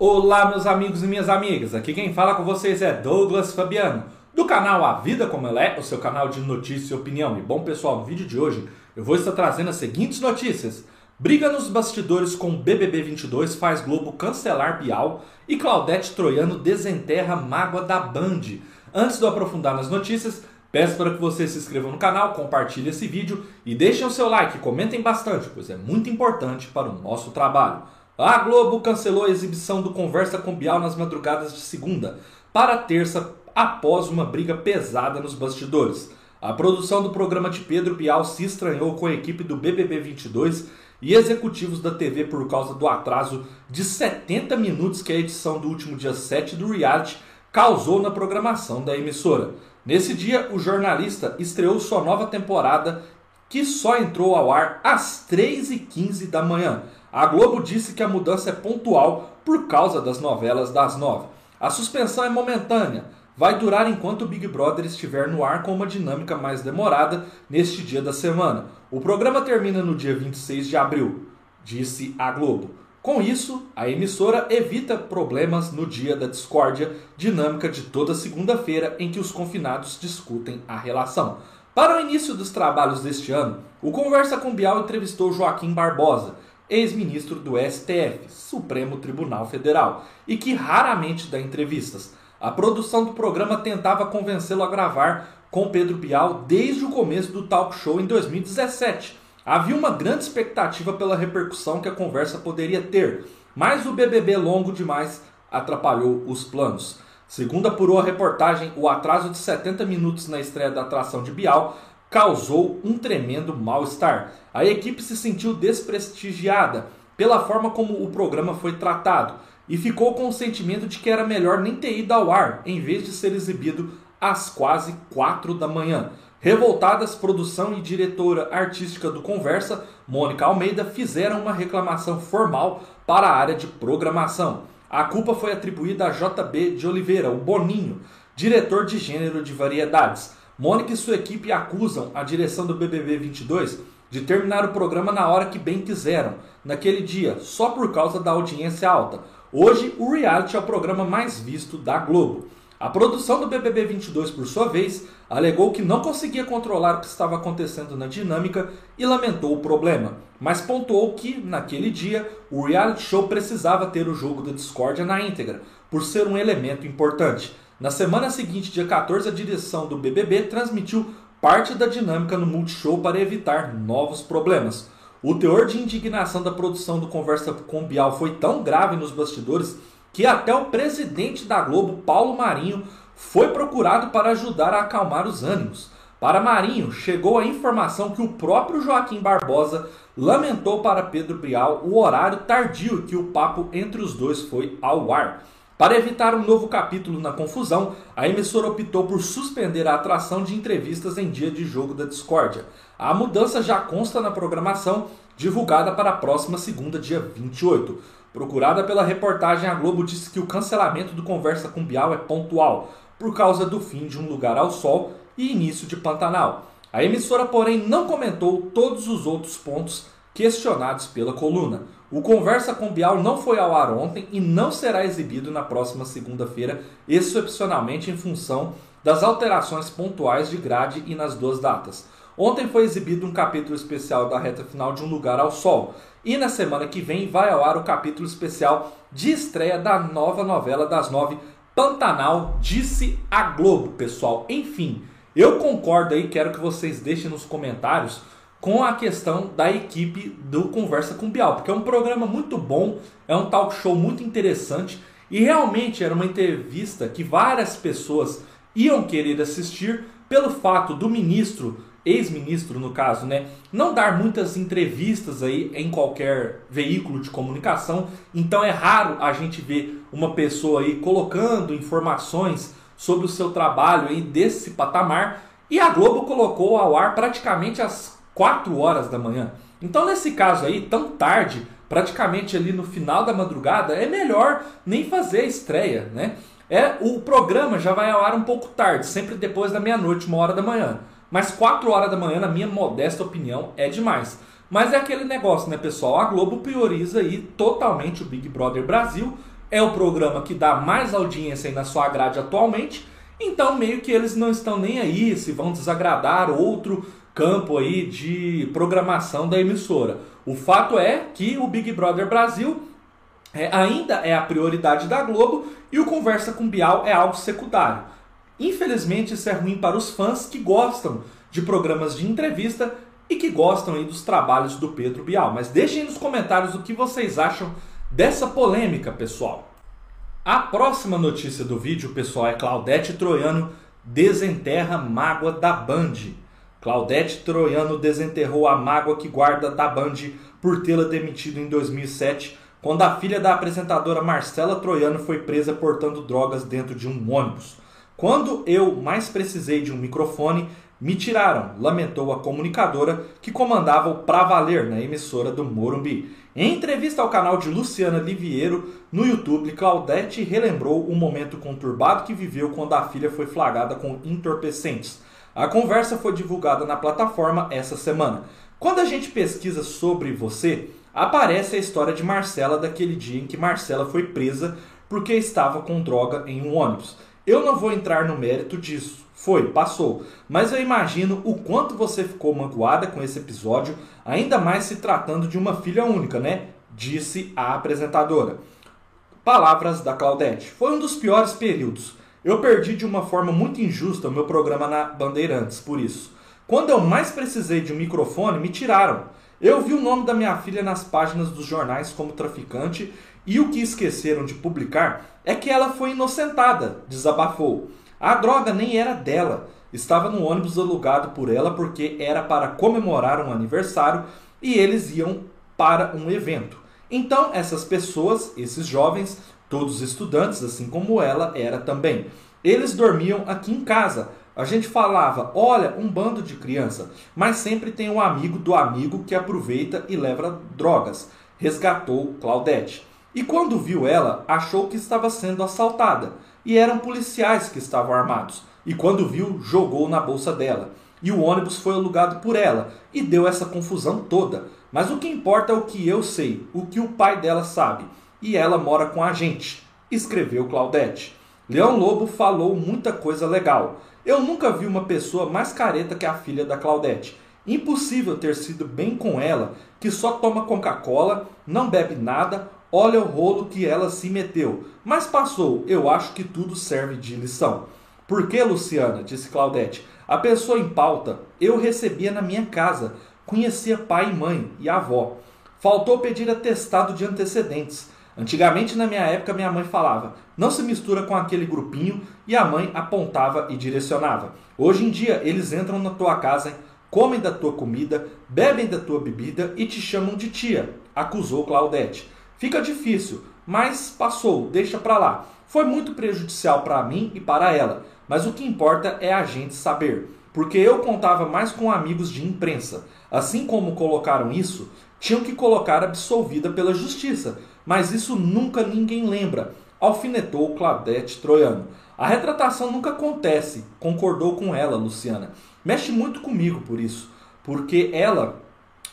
Olá, meus amigos e minhas amigas. Aqui quem fala com vocês é Douglas Fabiano, do canal A Vida Como Ela É, o seu canal de notícia e opinião. E bom, pessoal, no vídeo de hoje eu vou estar trazendo as seguintes notícias. Briga nos bastidores com BBB 22 faz Globo cancelar Bial e Claudete Troiano desenterra mágoa da Band. Antes de eu aprofundar nas notícias, peço para que você se inscreva no canal, compartilhe esse vídeo e deixem o seu like, comentem bastante, pois é muito importante para o nosso trabalho. A Globo cancelou a exibição do Conversa com Bial nas madrugadas de segunda para terça após uma briga pesada nos bastidores. A produção do programa de Pedro Bial se estranhou com a equipe do BBB 22 e executivos da TV por causa do atraso de 70 minutos que a edição do último dia 7 do reality causou na programação da emissora. Nesse dia, o jornalista estreou sua nova temporada que só entrou ao ar às 3h15 da manhã. A Globo disse que a mudança é pontual por causa das novelas das nove. A suspensão é momentânea, vai durar enquanto o Big Brother estiver no ar com uma dinâmica mais demorada neste dia da semana. O programa termina no dia 26 de abril, disse a Globo. Com isso, a emissora evita problemas no dia da discórdia dinâmica de toda segunda-feira em que os confinados discutem a relação. Para o início dos trabalhos deste ano, o Conversa com Bial entrevistou Joaquim Barbosa, ex-ministro do STF, Supremo Tribunal Federal, e que raramente dá entrevistas. A produção do programa tentava convencê-lo a gravar com Pedro Bial desde o começo do talk show em 2017. Havia uma grande expectativa pela repercussão que a conversa poderia ter, mas o BBB longo demais atrapalhou os planos. Segundo apurou a reportagem, o atraso de 70 minutos na estreia da atração de Bial causou um tremendo mal-estar. A equipe se sentiu desprestigiada pela forma como o programa foi tratado e ficou com o sentimento de que era melhor nem ter ido ao ar em vez de ser exibido às quase 4 da manhã. Revoltadas, produção e diretora artística do Conversa, Mônica Almeida, fizeram uma reclamação formal para a área de programação. A culpa foi atribuída a JB de Oliveira, o Boninho, diretor de gênero de variedades. Mônica e sua equipe acusam a direção do BBB 22 de terminar o programa na hora que bem quiseram, naquele dia, só por causa da audiência alta. Hoje, o reality é o programa mais visto da Globo. A produção do BBB 22, por sua vez, alegou que não conseguia controlar o que estava acontecendo na dinâmica e lamentou o problema, mas pontuou que, naquele dia, o reality show precisava ter o jogo da discórdia na íntegra, por ser um elemento importante. Na semana seguinte, dia 14, a direção do BBB transmitiu parte da dinâmica no Multishow para evitar novos problemas. O teor de indignação da produção do Conversa com Bial foi tão grave nos bastidores que até o presidente da Globo, Paulo Marinho, foi procurado para ajudar a acalmar os ânimos. Para Marinho, chegou a informação que o próprio Joaquim Barbosa lamentou para Pedro Bial o horário tardio que o papo entre os dois foi ao ar. Para evitar um novo capítulo na confusão, a emissora optou por suspender a atração de entrevistas em dia de jogo da discórdia. A mudança já consta na programação, divulgada para a próxima segunda, dia 28. Procurada pela reportagem, a Globo disse que o cancelamento do Conversa com Bial é pontual, por causa do fim de Um Lugar ao Sol e início de Pantanal. A emissora, porém, não comentou todos os outros pontos questionados pela coluna. O Conversa com Bial não foi ao ar ontem e não será exibido na próxima segunda-feira, excepcionalmente em função das alterações pontuais de grade e nas duas datas. Ontem foi exibido um capítulo especial da reta final de Um Lugar ao Sol. E na semana que vem vai ao ar o capítulo especial de estreia da nova novela das nove, Pantanal, disse a Globo, pessoal. Enfim, eu concordo aí, quero que vocês deixem nos comentários com a questão da equipe do Conversa com Bial, porque é um programa muito bom, é um talk show muito interessante e realmente era uma entrevista que várias pessoas iam querer assistir pelo fato do ministro, ex-ministro no caso, né, não dar muitas entrevistas aí em qualquer veículo de comunicação, então é raro a gente ver uma pessoa aí colocando informações sobre o seu trabalho aí desse patamar, e a Globo colocou ao ar praticamente as 4 horas da manhã. Então, nesse caso aí, tão tarde, praticamente ali no final da madrugada, é melhor nem fazer a estreia, né? É, o programa já vai ao ar um pouco tarde, sempre depois da meia-noite, uma hora da manhã. Mas 4 horas da manhã, na minha modesta opinião, é demais. Mas é aquele negócio, né, pessoal? A Globo prioriza aí totalmente o Big Brother Brasil é o programa que dá mais audiência aí na sua grade atualmente, então meio que eles não estão nem aí se vão desagradar outro campo aí de programação da emissora. O fato é que o Big Brother Brasil é, ainda é a prioridade da Globo e o Conversa com Bial é algo secundário. Infelizmente isso é ruim para os fãs que gostam de programas de entrevista e que gostam aí dos trabalhos do Pedro Bial. Mas deixem nos comentários o que vocês acham dessa polêmica, pessoal. A próxima notícia do vídeo, pessoal, é Claudete Troiano desenterra mágoa da Band. Claudete Troiano desenterrou a mágoa que guarda da Band por tê-la demitido em 2007, quando a filha da apresentadora Marcela Troiano foi presa portando drogas dentro de um ônibus. Quando eu mais precisei de um microfone, me tiraram, lamentou a comunicadora que comandava o Pra Valer na emissora do Morumbi. Em entrevista ao canal de Luciana Liviero no YouTube, Claudete relembrou o momento conturbado que viveu quando a filha foi flagrada com entorpecentes. A conversa foi divulgada na plataforma essa semana. Quando a gente pesquisa sobre você, aparece a história de Marcela daquele dia em que Marcela foi presa porque estava com droga em um ônibus. Eu não vou entrar no mérito disso. Foi, passou. Mas eu imagino o quanto você ficou magoada com esse episódio, ainda mais se tratando de uma filha única, né? Disse a apresentadora. Palavras da Claudete. Foi um dos piores períodos. Eu perdi de uma forma muito injusta o meu programa na Bandeirantes, por isso. Quando eu mais precisei de um microfone, me tiraram. Eu vi o nome da minha filha nas páginas dos jornais como traficante e o que esqueceram de publicar é que ela foi inocentada, desabafou. A droga nem era dela, estava no ônibus alugado por ela porque era para comemorar um aniversário e eles iam para um evento. Então, essas pessoas, esses jovens, todos estudantes, assim como ela era também, eles dormiam aqui em casa. A gente falava, olha, um bando de criança, mas sempre tem um amigo do amigo que aproveita e leva drogas. Resgatou Claudete. E quando viu ela, achou que estava sendo assaltada. E eram policiais que estavam armados. E quando viu, jogou na bolsa dela. E o ônibus foi alugado por ela. E deu essa confusão toda. Mas o que importa é o que eu sei, o que o pai dela sabe. E ela mora com a gente. Escreveu Claudete. Leão Lobo falou muita coisa legal. Eu nunca vi uma pessoa mais careta que a filha da Claudete. Impossível ter sido bem com ela, que só toma Coca-Cola, não bebe nada, Olha o rolo que ela se meteu. Mas passou, eu acho que tudo serve de lição. Por que, Luciana? disse Claudete. A pessoa em pauta eu recebia na minha casa. Conhecia pai e mãe e avó. Faltou pedir atestado de antecedentes. Antigamente, na minha época, minha mãe falava: não se mistura com aquele grupinho e a mãe apontava e direcionava. Hoje em dia, eles entram na tua casa, comem da tua comida, bebem da tua bebida e te chamam de tia, acusou Claudete. Fica difícil, mas passou, deixa para lá. Foi muito prejudicial para mim e para ela, mas o que importa é a gente saber, porque eu contava mais com amigos de imprensa. Assim como colocaram isso, tinham que colocar absolvida pela justiça, mas isso nunca ninguém lembra. Alfinetou Claudete Troiano. A retratação nunca acontece, concordou com ela, Luciana. Mexe muito comigo por isso, porque ela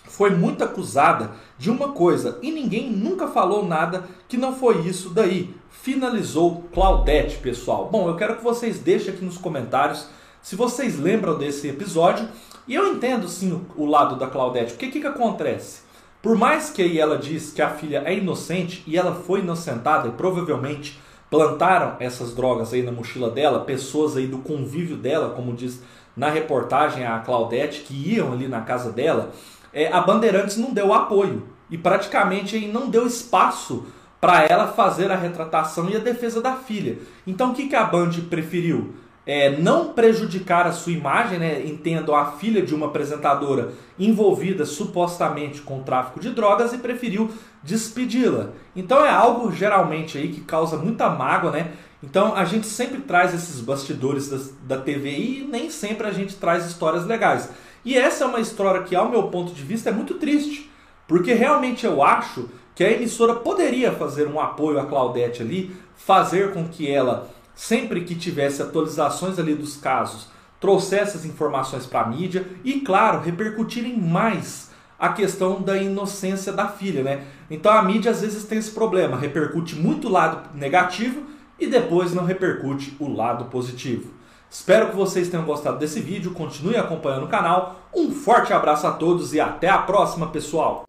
foi muito acusada de uma coisa e ninguém nunca falou nada que não foi isso daí. Finalizou Claudete, pessoal. Bom, eu quero que vocês deixem aqui nos comentários se vocês lembram desse episódio. E eu entendo sim o lado da Claudete. Porque o que, que acontece? Por mais que aí ela diz que a filha é inocente e ela foi inocentada e provavelmente plantaram essas drogas aí na mochila dela, pessoas aí do convívio dela, como diz na reportagem a Claudete, que iam ali na casa dela, é, a Bandeirantes não deu apoio e praticamente não deu espaço para ela fazer a retratação e a defesa da filha. Então o que, que a Band preferiu? É, não prejudicar a sua imagem, né? entendo a filha de uma apresentadora envolvida supostamente com tráfico de drogas e preferiu despedi-la. Então é algo geralmente aí que causa muita mágoa, né? Então a gente sempre traz esses bastidores da, da TV e nem sempre a gente traz histórias legais. E essa é uma história que, ao meu ponto de vista, é muito triste. Porque realmente eu acho que a emissora poderia fazer um apoio à Claudete ali, fazer com que ela, sempre que tivesse atualizações ali dos casos, trouxesse as informações para a mídia e, claro, repercutirem mais a questão da inocência da filha, né? Então a mídia às vezes tem esse problema, repercute muito o lado negativo e depois não repercute o lado positivo. Espero que vocês tenham gostado desse vídeo, continue acompanhando o canal. Um forte abraço a todos e até a próxima, pessoal!